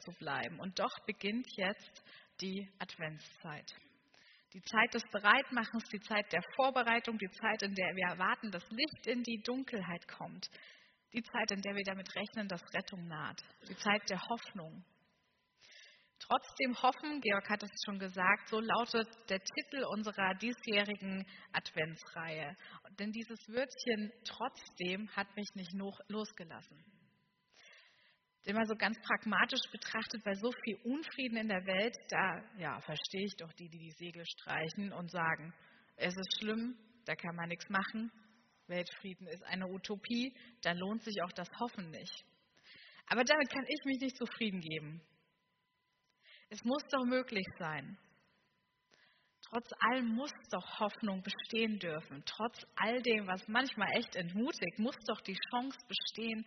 zu bleiben. Und doch beginnt jetzt die Adventszeit. Die Zeit des Bereitmachens, die Zeit der Vorbereitung, die Zeit, in der wir erwarten, dass Licht in die Dunkelheit kommt. Die Zeit, in der wir damit rechnen, dass Rettung naht. Die Zeit der Hoffnung. Trotzdem hoffen, Georg hat es schon gesagt, so lautet der Titel unserer diesjährigen Adventsreihe. Denn dieses Wörtchen trotzdem hat mich nicht losgelassen. Immer so ganz pragmatisch betrachtet, bei so viel Unfrieden in der Welt, da ja, verstehe ich doch die, die die Segel streichen und sagen, es ist schlimm, da kann man nichts machen, Weltfrieden ist eine Utopie, da lohnt sich auch das Hoffen nicht. Aber damit kann ich mich nicht zufrieden geben. Es muss doch möglich sein. Trotz allem muss doch Hoffnung bestehen dürfen. Trotz all dem, was manchmal echt entmutigt, muss doch die Chance bestehen,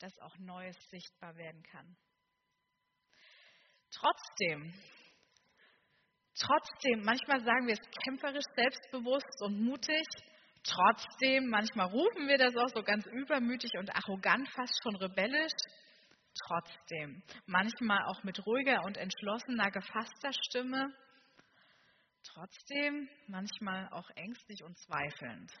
dass auch Neues sichtbar werden kann. Trotzdem, trotzdem, manchmal sagen wir es kämpferisch, selbstbewusst und mutig. Trotzdem, manchmal rufen wir das auch so ganz übermütig und arrogant, fast schon rebellisch trotzdem. Manchmal auch mit ruhiger und entschlossener, gefasster Stimme. Trotzdem, manchmal auch ängstlich und zweifelnd.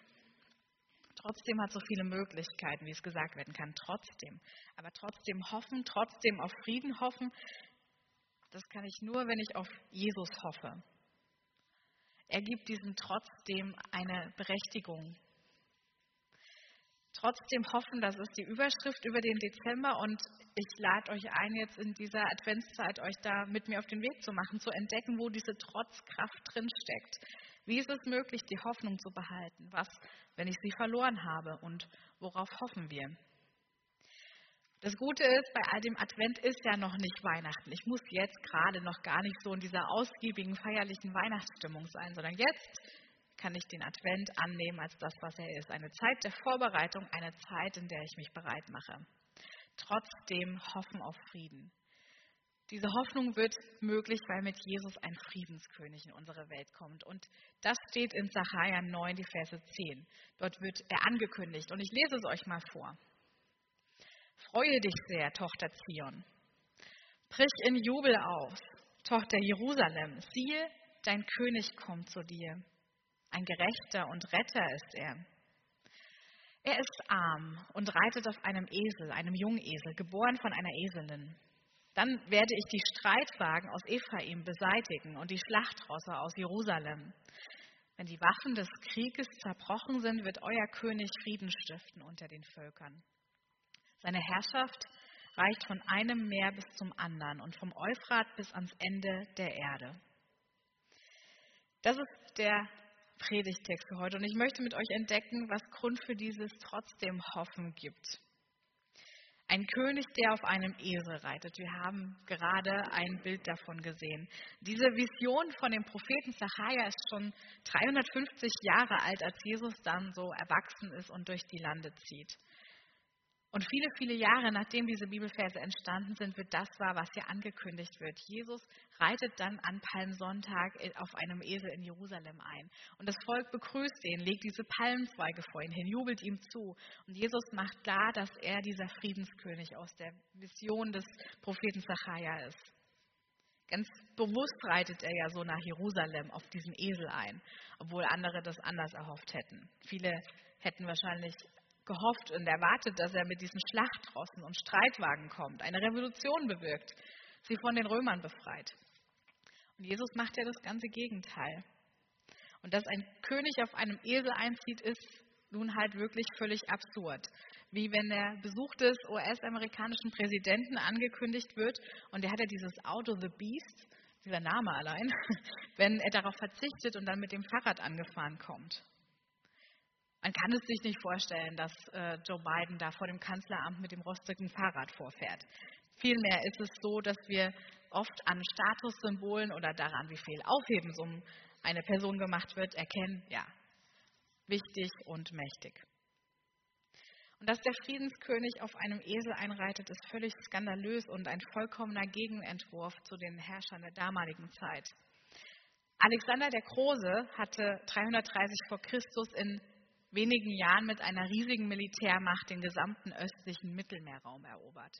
Trotzdem hat so viele Möglichkeiten, wie es gesagt werden kann. Trotzdem. Aber trotzdem hoffen, trotzdem auf Frieden hoffen, das kann ich nur, wenn ich auf Jesus hoffe. Er gibt diesem trotzdem eine Berechtigung, trotzdem hoffen, das ist die Überschrift über den Dezember und ich lade euch ein, jetzt in dieser Adventszeit euch da mit mir auf den Weg zu machen, zu entdecken, wo diese Trotzkraft drin steckt. Wie ist es möglich, die Hoffnung zu behalten? Was, wenn ich sie verloren habe und worauf hoffen wir? Das Gute ist, bei all dem Advent ist ja noch nicht Weihnachten. Ich muss jetzt gerade noch gar nicht so in dieser ausgiebigen, feierlichen Weihnachtsstimmung sein, sondern jetzt kann ich den Advent annehmen als das, was er ist. Eine Zeit der Vorbereitung, eine Zeit, in der ich mich bereit mache. Trotzdem hoffen auf Frieden. Diese Hoffnung wird möglich, weil mit Jesus ein Friedenskönig in unsere Welt kommt. Und das steht in Sacharja 9, die Verse 10. Dort wird er angekündigt. Und ich lese es euch mal vor. Freue dich sehr, Tochter Zion. Brich in Jubel aus, Tochter Jerusalem. Siehe, dein König kommt zu dir. Ein Gerechter und Retter ist er. Er ist arm und reitet auf einem Esel, einem Jungesel, geboren von einer Eselin. Dann werde ich die Streitwagen aus Ephraim beseitigen und die Schlachtrosse aus Jerusalem. Wenn die Waffen des Krieges zerbrochen sind, wird euer König Frieden stiften unter den Völkern. Seine Herrschaft reicht von einem Meer bis zum anderen und vom Euphrat bis ans Ende der Erde. Das ist der Predigtext für heute. Und ich möchte mit euch entdecken, was Grund für dieses trotzdem Hoffen gibt. Ein König, der auf einem Esel reitet. Wir haben gerade ein Bild davon gesehen. Diese Vision von dem Propheten Zachariah ist schon 350 Jahre alt, als Jesus dann so erwachsen ist und durch die Lande zieht. Und viele, viele Jahre nachdem diese Bibelverse entstanden sind, wird das wahr, was hier angekündigt wird. Jesus reitet dann an Palmsonntag auf einem Esel in Jerusalem ein. Und das Volk begrüßt ihn, legt diese Palmzweige vor ihn hin, jubelt ihm zu. Und Jesus macht klar, dass er dieser Friedenskönig aus der Vision des Propheten Zachariah ist. Ganz bewusst reitet er ja so nach Jerusalem auf diesem Esel ein, obwohl andere das anders erhofft hätten. Viele hätten wahrscheinlich gehofft und erwartet, dass er mit diesen Schlachtrossen und Streitwagen kommt, eine Revolution bewirkt, sie von den Römern befreit. Und Jesus macht ja das ganze Gegenteil. Und dass ein König auf einem Esel einzieht, ist nun halt wirklich völlig absurd. Wie wenn der Besuch des US-amerikanischen Präsidenten angekündigt wird und der hat ja dieses Auto The Beast, dieser Name allein, wenn er darauf verzichtet und dann mit dem Fahrrad angefahren kommt. Man kann es sich nicht vorstellen, dass äh, Joe Biden da vor dem Kanzleramt mit dem rostigen Fahrrad vorfährt. Vielmehr ist es so, dass wir oft an Statussymbolen oder daran, wie viel Aufhebens um eine Person gemacht wird, erkennen, ja, wichtig und mächtig. Und dass der Friedenskönig auf einem Esel einreitet, ist völlig skandalös und ein vollkommener Gegenentwurf zu den Herrschern der damaligen Zeit. Alexander der Große hatte 330 vor Christus in wenigen Jahren mit einer riesigen Militärmacht den gesamten östlichen Mittelmeerraum erobert.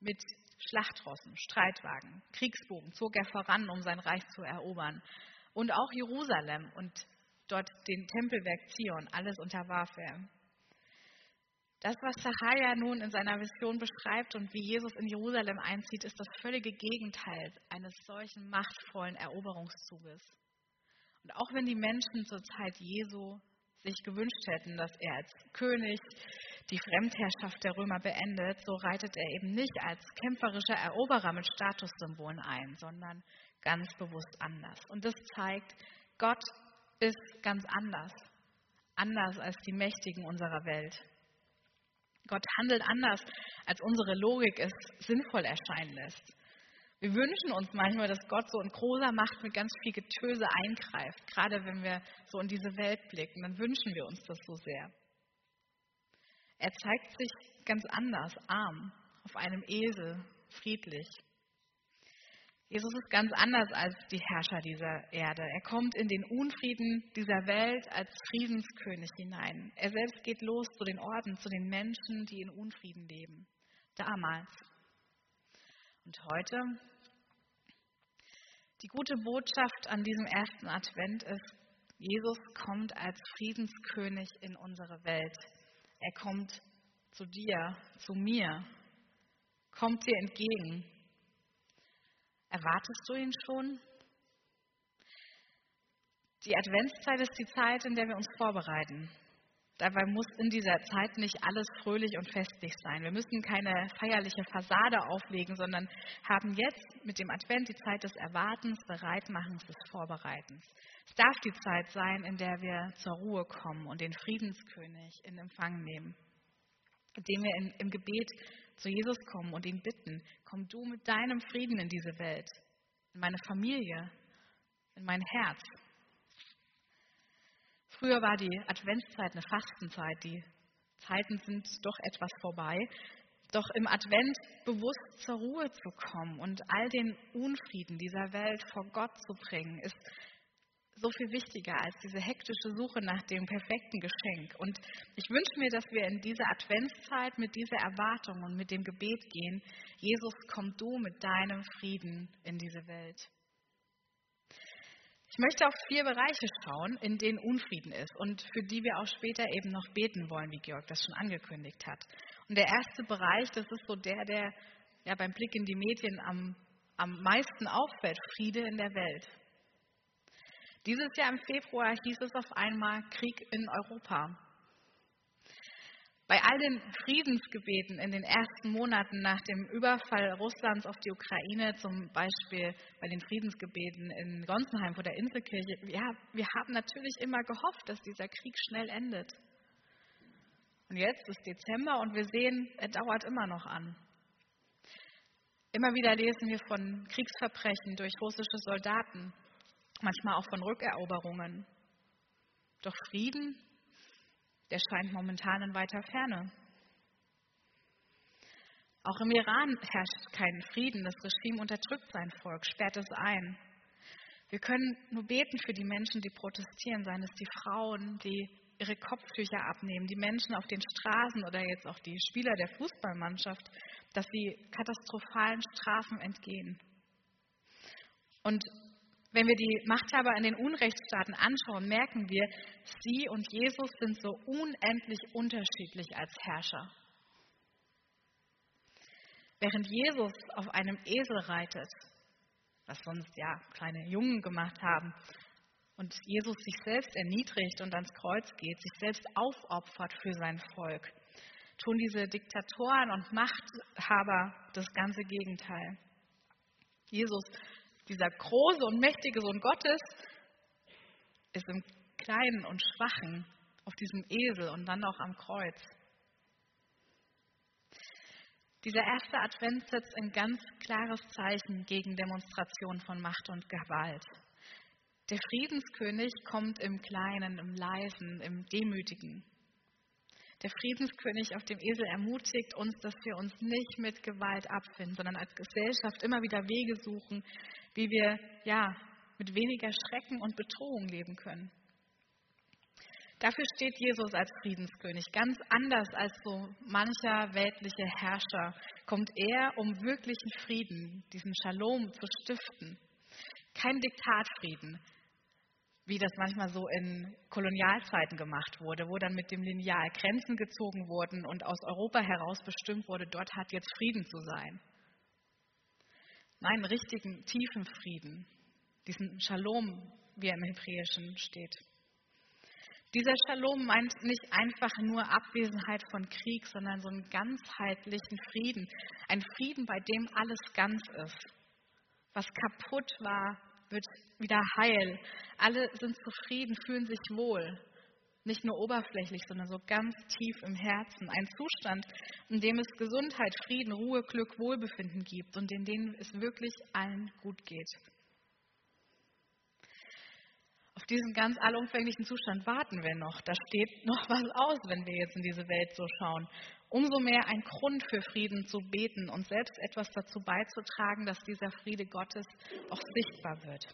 Mit Schlachtrossen, Streitwagen, Kriegsbogen zog er voran, um sein Reich zu erobern. Und auch Jerusalem und dort den Tempelwerk Zion, alles unterwarf er. Das, was Zachariah nun in seiner Vision beschreibt und wie Jesus in Jerusalem einzieht, ist das völlige Gegenteil eines solchen machtvollen Eroberungszuges. Und auch wenn die Menschen zur Zeit Jesu sich gewünscht hätten, dass er als König die Fremdherrschaft der Römer beendet, so reitet er eben nicht als kämpferischer Eroberer mit Statussymbolen ein, sondern ganz bewusst anders. Und das zeigt, Gott ist ganz anders, anders als die Mächtigen unserer Welt. Gott handelt anders, als unsere Logik es sinnvoll erscheinen lässt. Wir wünschen uns manchmal, dass Gott so in großer Macht mit ganz viel Getöse eingreift. Gerade wenn wir so in diese Welt blicken, dann wünschen wir uns das so sehr. Er zeigt sich ganz anders, arm, auf einem Esel, friedlich. Jesus ist ganz anders als die Herrscher dieser Erde. Er kommt in den Unfrieden dieser Welt als Friedenskönig hinein. Er selbst geht los zu den Orten, zu den Menschen, die in Unfrieden leben. Damals. Und heute? Die gute Botschaft an diesem ersten Advent ist, Jesus kommt als Friedenskönig in unsere Welt. Er kommt zu dir, zu mir, kommt dir entgegen Erwartest du ihn schon? Die Adventszeit ist die Zeit, in der wir uns vorbereiten. Dabei muss in dieser Zeit nicht alles fröhlich und festlich sein. Wir müssen keine feierliche Fassade auflegen, sondern haben jetzt mit dem Advent die Zeit des Erwartens, Bereitmachens, des Vorbereitens. Es darf die Zeit sein, in der wir zur Ruhe kommen und den Friedenskönig in Empfang nehmen, indem wir in, im Gebet zu Jesus kommen und ihn bitten, komm du mit deinem Frieden in diese Welt, in meine Familie, in mein Herz. Früher war die Adventszeit eine Fastenzeit, die Zeiten sind doch etwas vorbei. Doch im Advent bewusst zur Ruhe zu kommen und all den Unfrieden dieser Welt vor Gott zu bringen, ist so viel wichtiger als diese hektische Suche nach dem perfekten Geschenk. Und ich wünsche mir, dass wir in dieser Adventszeit mit dieser Erwartung und mit dem Gebet gehen, Jesus, komm du mit deinem Frieden in diese Welt. Ich möchte auf vier Bereiche schauen, in denen Unfrieden ist und für die wir auch später eben noch beten wollen, wie Georg das schon angekündigt hat. Und der erste Bereich, das ist so der, der ja beim Blick in die Medien am, am meisten auffällt, Friede in der Welt. Dieses Jahr im Februar hieß es auf einmal Krieg in Europa. Bei all den Friedensgebeten in den ersten Monaten nach dem Überfall Russlands auf die Ukraine, zum Beispiel bei den Friedensgebeten in Gonsenheim vor der Inselkirche, ja, wir haben natürlich immer gehofft, dass dieser Krieg schnell endet. Und jetzt ist Dezember und wir sehen, er dauert immer noch an. Immer wieder lesen wir von Kriegsverbrechen durch russische Soldaten, manchmal auch von Rückeroberungen. Doch Frieden, der scheint momentan in weiter Ferne. Auch im Iran herrscht kein Frieden. Das Regime unterdrückt sein Volk, sperrt es ein. Wir können nur beten für die Menschen, die protestieren, seien es die Frauen, die ihre Kopftücher abnehmen, die Menschen auf den Straßen oder jetzt auch die Spieler der Fußballmannschaft, dass sie katastrophalen Strafen entgehen. Und wenn wir die Machthaber in den Unrechtsstaaten anschauen, merken wir, sie und Jesus sind so unendlich unterschiedlich als Herrscher. Während Jesus auf einem Esel reitet, was sonst ja kleine Jungen gemacht haben, und Jesus sich selbst erniedrigt und ans Kreuz geht, sich selbst aufopfert für sein Volk, tun diese Diktatoren und Machthaber das ganze Gegenteil. Jesus dieser große und mächtige Sohn Gottes ist im Kleinen und Schwachen auf diesem Esel und dann auch am Kreuz. Dieser erste Advent setzt ein ganz klares Zeichen gegen Demonstrationen von Macht und Gewalt. Der Friedenskönig kommt im Kleinen, im Leisen, im Demütigen. Der Friedenskönig auf dem Esel ermutigt uns, dass wir uns nicht mit Gewalt abfinden, sondern als Gesellschaft immer wieder Wege suchen, wie wir ja mit weniger Schrecken und Bedrohung leben können. Dafür steht Jesus als Friedenskönig. Ganz anders als so mancher weltliche Herrscher kommt er, um wirklichen Frieden, diesen Shalom zu stiften. Kein Diktatfrieden, wie das manchmal so in Kolonialzeiten gemacht wurde, wo dann mit dem Lineal Grenzen gezogen wurden und aus Europa heraus bestimmt wurde, dort hat jetzt Frieden zu sein. Nein, richtigen, tiefen Frieden, diesen Shalom, wie er im Hebräischen steht. Dieser Shalom meint nicht einfach nur Abwesenheit von Krieg, sondern so einen ganzheitlichen Frieden. Ein Frieden, bei dem alles ganz ist. Was kaputt war, wird wieder heil. Alle sind zufrieden, fühlen sich wohl. Nicht nur oberflächlich, sondern so ganz tief im Herzen. Ein Zustand, in dem es Gesundheit, Frieden, Ruhe, Glück, Wohlbefinden gibt und in dem es wirklich allen gut geht. Auf diesen ganz allumfänglichen Zustand warten wir noch. Da steht noch was aus, wenn wir jetzt in diese Welt so schauen. Umso mehr ein Grund für Frieden zu beten und selbst etwas dazu beizutragen, dass dieser Friede Gottes auch sichtbar wird.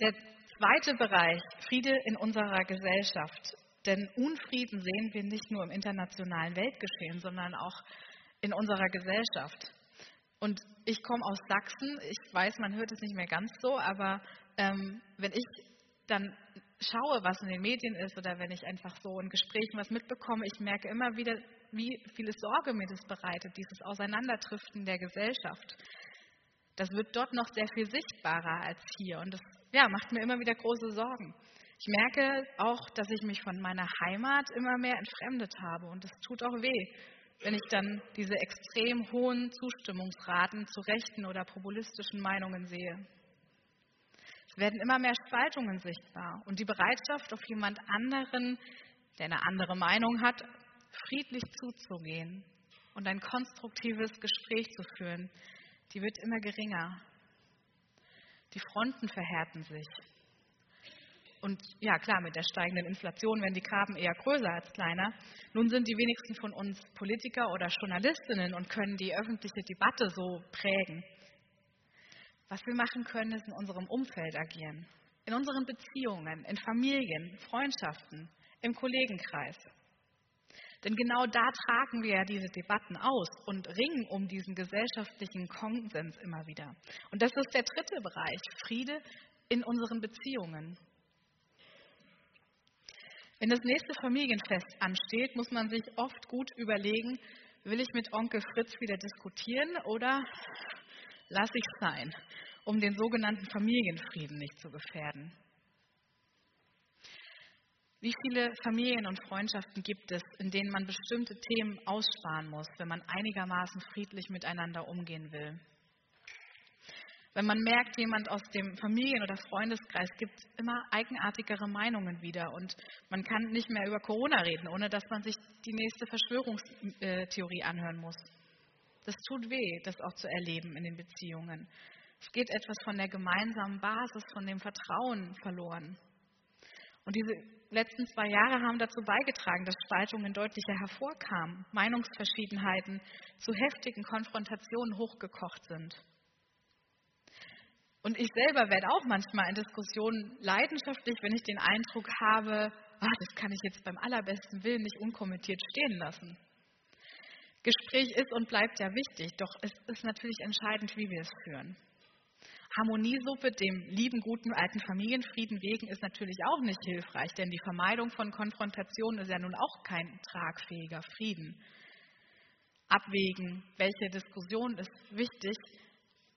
Der zweite Bereich, Friede in unserer Gesellschaft. Denn Unfrieden sehen wir nicht nur im internationalen Weltgeschehen, sondern auch in unserer Gesellschaft. Und ich komme aus Sachsen. Ich weiß, man hört es nicht mehr ganz so, aber ähm, wenn ich dann schaue, was in den Medien ist oder wenn ich einfach so in Gesprächen was mitbekomme, ich merke immer wieder, wie viele Sorge mir das bereitet, dieses Auseinanderdriften der Gesellschaft. Das wird dort noch sehr viel sichtbarer als hier und das ja, macht mir immer wieder große Sorgen. Ich merke auch, dass ich mich von meiner Heimat immer mehr entfremdet habe und es tut auch weh wenn ich dann diese extrem hohen Zustimmungsraten zu rechten oder populistischen Meinungen sehe. Es werden immer mehr Spaltungen sichtbar und die Bereitschaft, auf jemand anderen, der eine andere Meinung hat, friedlich zuzugehen und ein konstruktives Gespräch zu führen, die wird immer geringer. Die Fronten verhärten sich. Und ja, klar, mit der steigenden Inflation werden die Graben eher größer als kleiner. Nun sind die wenigsten von uns Politiker oder Journalistinnen und können die öffentliche Debatte so prägen. Was wir machen können, ist in unserem Umfeld agieren. In unseren Beziehungen, in Familien, Freundschaften, im Kollegenkreis. Denn genau da tragen wir ja diese Debatten aus und ringen um diesen gesellschaftlichen Konsens immer wieder. Und das ist der dritte Bereich, Friede in unseren Beziehungen. Wenn das nächste Familienfest ansteht, muss man sich oft gut überlegen, will ich mit Onkel Fritz wieder diskutieren oder lasse ich es sein, um den sogenannten Familienfrieden nicht zu gefährden. Wie viele Familien und Freundschaften gibt es, in denen man bestimmte Themen aussparen muss, wenn man einigermaßen friedlich miteinander umgehen will? Wenn man merkt, jemand aus dem Familien- oder Freundeskreis gibt immer eigenartigere Meinungen wieder und man kann nicht mehr über Corona reden, ohne dass man sich die nächste Verschwörungstheorie anhören muss. Das tut weh, das auch zu erleben in den Beziehungen. Es geht etwas von der gemeinsamen Basis, von dem Vertrauen verloren. Und diese letzten zwei Jahre haben dazu beigetragen, dass Spaltungen deutlicher hervorkamen, Meinungsverschiedenheiten zu heftigen Konfrontationen hochgekocht sind. Und ich selber werde auch manchmal in Diskussionen leidenschaftlich, wenn ich den Eindruck habe, ah, das kann ich jetzt beim allerbesten Willen nicht unkommentiert stehen lassen. Gespräch ist und bleibt ja wichtig, doch es ist natürlich entscheidend, wie wir es führen. Harmoniesuppe dem lieben, guten, alten Familienfrieden wegen ist natürlich auch nicht hilfreich, denn die Vermeidung von Konfrontation ist ja nun auch kein tragfähiger Frieden. Abwägen, welche Diskussion ist wichtig,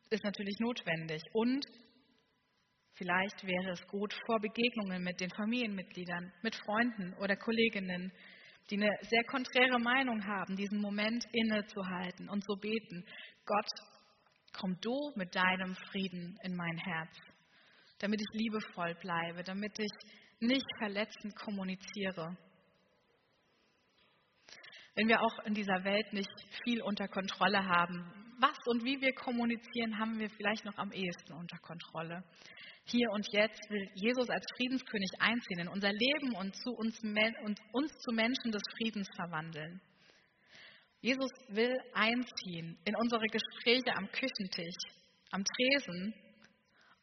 ist natürlich notwendig. Und vielleicht wäre es gut, vor Begegnungen mit den Familienmitgliedern, mit Freunden oder Kolleginnen, die eine sehr konträre Meinung haben, diesen Moment innezuhalten und zu beten. Gott, komm du mit deinem Frieden in mein Herz, damit ich liebevoll bleibe, damit ich nicht verletzend kommuniziere. Wenn wir auch in dieser Welt nicht viel unter Kontrolle haben, was und wie wir kommunizieren, haben wir vielleicht noch am ehesten unter Kontrolle. Hier und jetzt will Jesus als Friedenskönig einziehen in unser Leben und, zu uns, uns zu Menschen des Friedens verwandeln. Jesus will einziehen in unsere Gespräche am Küchentisch, am Tresen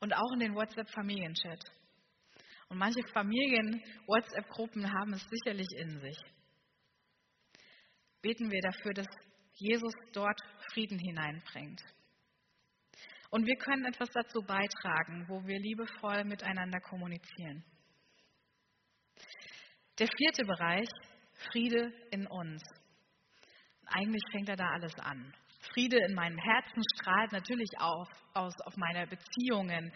und auch in den WhatsApp-Familienchat. Und manche Familien, WhatsApp-Gruppen haben es sicherlich in sich. Beten wir dafür, dass Jesus dort Frieden hineinbringt. Und wir können etwas dazu beitragen, wo wir liebevoll miteinander kommunizieren. Der vierte Bereich, Friede in uns. Eigentlich fängt er da alles an. Friede in meinem Herzen strahlt natürlich auf, aus auf meine Beziehungen,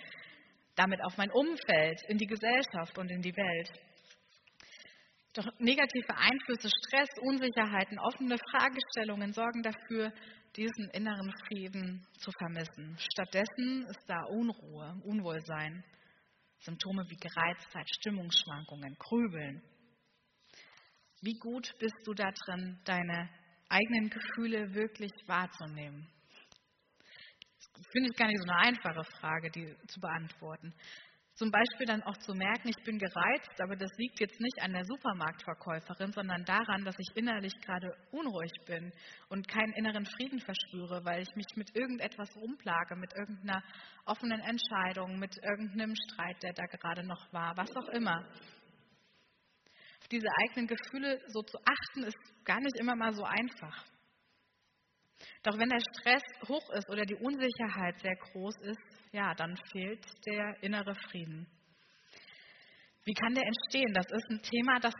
damit auf mein Umfeld, in die Gesellschaft und in die Welt. Doch negative Einflüsse, Stress, Unsicherheiten, offene Fragestellungen sorgen dafür, diesen inneren Frieden zu vermissen. Stattdessen ist da Unruhe, Unwohlsein, Symptome wie Gereiztheit, Stimmungsschwankungen, Grübeln. Wie gut bist du da drin, deine eigenen Gefühle wirklich wahrzunehmen? Das finde ich gar nicht so eine einfache Frage, die zu beantworten. Zum Beispiel dann auch zu merken, ich bin gereizt, aber das liegt jetzt nicht an der Supermarktverkäuferin, sondern daran, dass ich innerlich gerade unruhig bin und keinen inneren Frieden verspüre, weil ich mich mit irgendetwas rumplage, mit irgendeiner offenen Entscheidung, mit irgendeinem Streit, der da gerade noch war, was auch immer. Diese eigenen Gefühle so zu achten, ist gar nicht immer mal so einfach. Doch wenn der Stress hoch ist oder die Unsicherheit sehr groß ist, ja, dann fehlt der innere Frieden. Wie kann der entstehen? Das ist ein Thema, das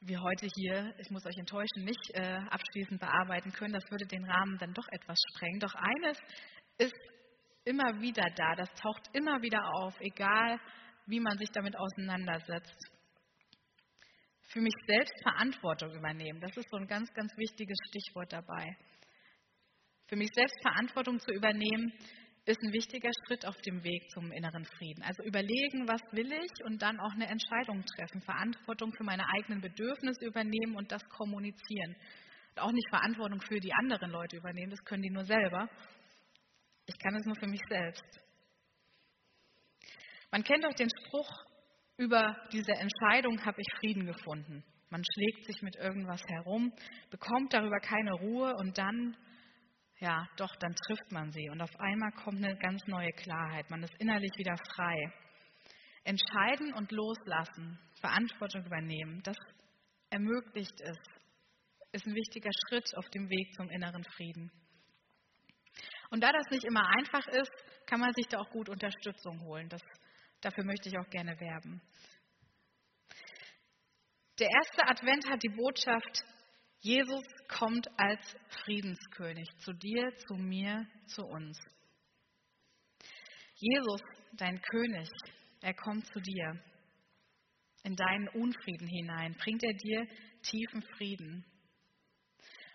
wir heute hier, ich muss euch enttäuschen, nicht äh, abschließend bearbeiten können. Das würde den Rahmen dann doch etwas sprengen. Doch eines ist immer wieder da, das taucht immer wieder auf, egal wie man sich damit auseinandersetzt. Für mich selbst Verantwortung übernehmen, das ist so ein ganz, ganz wichtiges Stichwort dabei. Für mich selbst Verantwortung zu übernehmen, ist ein wichtiger Schritt auf dem Weg zum inneren Frieden. Also überlegen, was will ich und dann auch eine Entscheidung treffen, Verantwortung für meine eigenen Bedürfnisse übernehmen und das kommunizieren. Und auch nicht Verantwortung für die anderen Leute übernehmen, das können die nur selber. Ich kann es nur für mich selbst. Man kennt auch den Spruch, über diese Entscheidung habe ich Frieden gefunden. Man schlägt sich mit irgendwas herum, bekommt darüber keine Ruhe und dann ja, doch, dann trifft man sie und auf einmal kommt eine ganz neue Klarheit. Man ist innerlich wieder frei. Entscheiden und loslassen, Verantwortung übernehmen, das ermöglicht es, ist ein wichtiger Schritt auf dem Weg zum inneren Frieden. Und da das nicht immer einfach ist, kann man sich da auch gut Unterstützung holen. Das, dafür möchte ich auch gerne werben. Der erste Advent hat die Botschaft, Jesus kommt als Friedenskönig zu dir, zu mir, zu uns. Jesus, dein König, er kommt zu dir. In deinen Unfrieden hinein bringt er dir tiefen Frieden.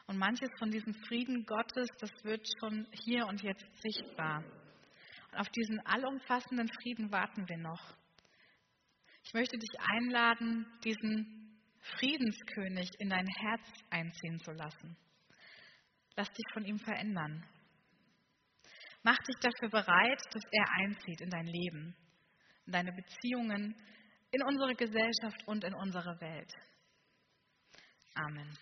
Und manches von diesem Frieden Gottes, das wird schon hier und jetzt sichtbar. Auf diesen allumfassenden Frieden warten wir noch. Ich möchte dich einladen, diesen Friedenskönig in dein Herz einziehen zu lassen. Lass dich von ihm verändern. Mach dich dafür bereit, dass er einzieht in dein Leben, in deine Beziehungen, in unsere Gesellschaft und in unsere Welt. Amen.